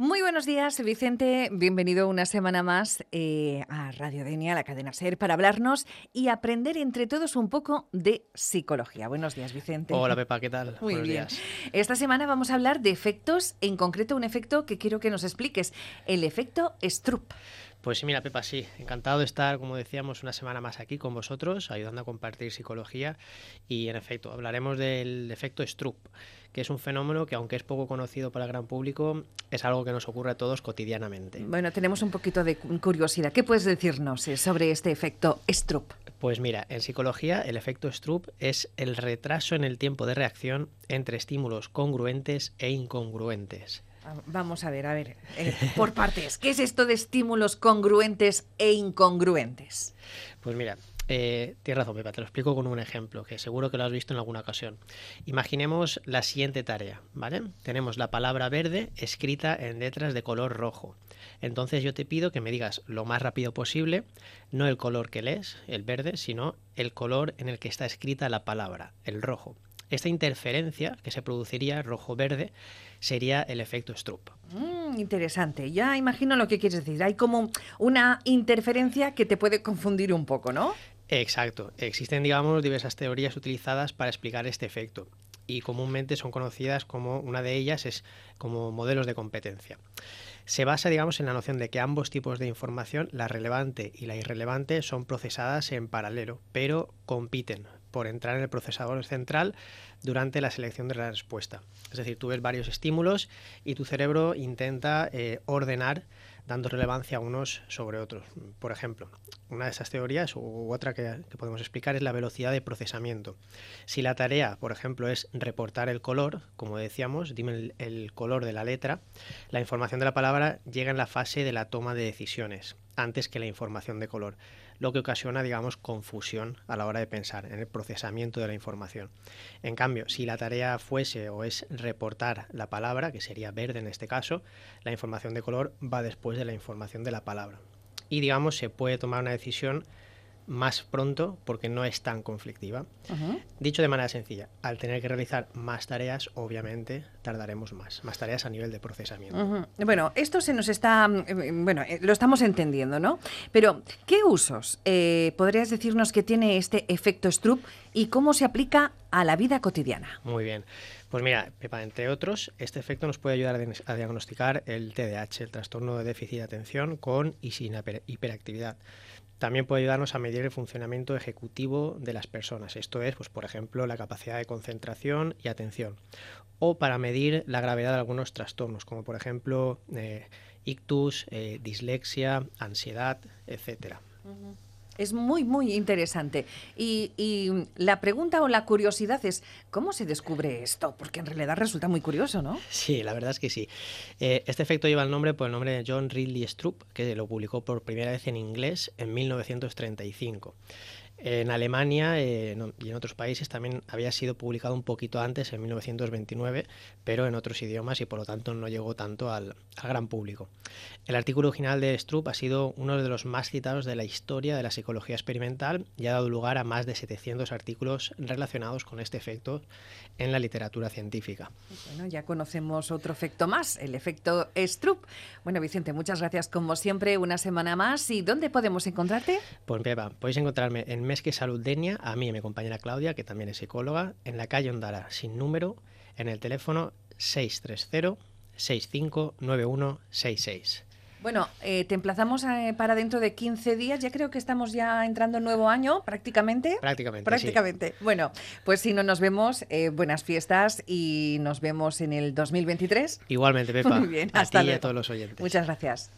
Muy buenos días, Vicente. Bienvenido una semana más eh, a Radio Denia, la cadena SER, para hablarnos y aprender entre todos un poco de psicología. Buenos días, Vicente. Hola, Pepa, ¿qué tal? Muy Buenos bien. días. Esta semana vamos a hablar de efectos, en concreto un efecto que quiero que nos expliques, el efecto Stroop. Pues sí, mira, Pepa, sí, encantado de estar, como decíamos, una semana más aquí con vosotros, ayudando a compartir psicología. Y en efecto, hablaremos del efecto Stroop, que es un fenómeno que, aunque es poco conocido para el gran público, es algo que nos ocurre a todos cotidianamente. Bueno, tenemos un poquito de curiosidad. ¿Qué puedes decirnos eh, sobre este efecto Stroop? Pues mira, en psicología el efecto Stroop es el retraso en el tiempo de reacción entre estímulos congruentes e incongruentes. Vamos a ver, a ver, eh, por partes. ¿Qué es esto de estímulos congruentes e incongruentes? Pues mira, eh, tienes razón, Pepa, te lo explico con un ejemplo que seguro que lo has visto en alguna ocasión. Imaginemos la siguiente tarea, ¿vale? Tenemos la palabra verde escrita en letras de color rojo. Entonces yo te pido que me digas lo más rápido posible, no el color que lees, el verde, sino el color en el que está escrita la palabra, el rojo. Esta interferencia que se produciría rojo-verde sería el efecto Stroop. Mm, interesante. Ya imagino lo que quieres decir. Hay como una interferencia que te puede confundir un poco, ¿no? Exacto. Existen, digamos, diversas teorías utilizadas para explicar este efecto y comúnmente son conocidas como una de ellas es como modelos de competencia. Se basa, digamos, en la noción de que ambos tipos de información, la relevante y la irrelevante, son procesadas en paralelo, pero compiten por entrar en el procesador central durante la selección de la respuesta. Es decir, tú ves varios estímulos y tu cerebro intenta eh, ordenar dando relevancia a unos sobre otros. Por ejemplo, una de esas teorías u otra que, podemos explicar es la velocidad de procesamiento. Si la tarea, por ejemplo, es reportar el color, como decíamos, dime el, el color de la letra, la información de la palabra llega en la fase de la toma de decisiones, antes que la información de color lo que ocasiona, digamos, confusión a la hora de pensar en el procesamiento de la información. En cambio, si la tarea fuese o es reportar la palabra, que sería verde en este caso, la información de color va después de la información de la palabra. Y, digamos, se puede tomar una decisión más pronto porque no es tan conflictiva. Uh -huh. Dicho de manera sencilla, al tener que realizar más tareas, obviamente tardaremos más, más tareas a nivel de procesamiento. Uh -huh. Bueno, esto se nos está, bueno, eh, lo estamos entendiendo, ¿no? Pero, ¿qué usos eh, podrías decirnos que tiene este efecto Stroop y cómo se aplica a la vida cotidiana? Muy bien. Pues mira, Pepa, entre otros, este efecto nos puede ayudar a diagnosticar el TDAH, el trastorno de déficit de atención con y sin hiperactividad. También puede ayudarnos a medir el funcionamiento ejecutivo de las personas, esto es, pues, por ejemplo, la capacidad de concentración y atención, o para medir la gravedad de algunos trastornos, como por ejemplo eh, ictus, eh, dislexia, ansiedad, etc. Uh -huh. Es muy, muy interesante. Y, la pregunta o la curiosidad es, ¿cómo se descubre esto? Porque en realidad resulta muy curioso, ¿no? Sí, la verdad es que sí. Eh, este efecto lleva el nombre por el nombre de John Ridley Stroop, que lo publicó por primera vez en inglés en 1935. En Alemania eh, y en otros países también había sido publicado un poquito antes, en 1929, pero en otros idiomas y por lo tanto no llegó tanto al, al, gran público. El artículo original de Stroop ha sido uno de los más citados de la historia de la psicología experimental y ha dado lugar a más de 700 artículos relacionados con este efecto en la literatura científica. Bueno, ya conocemos otro efecto más, el efecto Stroop. Bueno, Vicente, muchas gracias como siempre, una semana más. ¿Y dónde podemos encontrarte? Pues Pepa, podéis encontrarme en Mes que Salud Denia, a mí y a mi compañera Claudia, que también es psicóloga, en la calle Ondara, sin número, en el teléfono 630-659166. Bueno, eh, te emplazamos eh, para dentro de 15 días. Ya creo que estamos ya entrando en nuevo año, prácticamente. Prácticamente. Prácticamente. Sí. Bueno, pues si no nos vemos, eh, buenas fiestas y nos vemos en el 2023. Igualmente, Pepa. Muy bien, a hasta ti luego. y a todos los oyentes. Muchas gracias.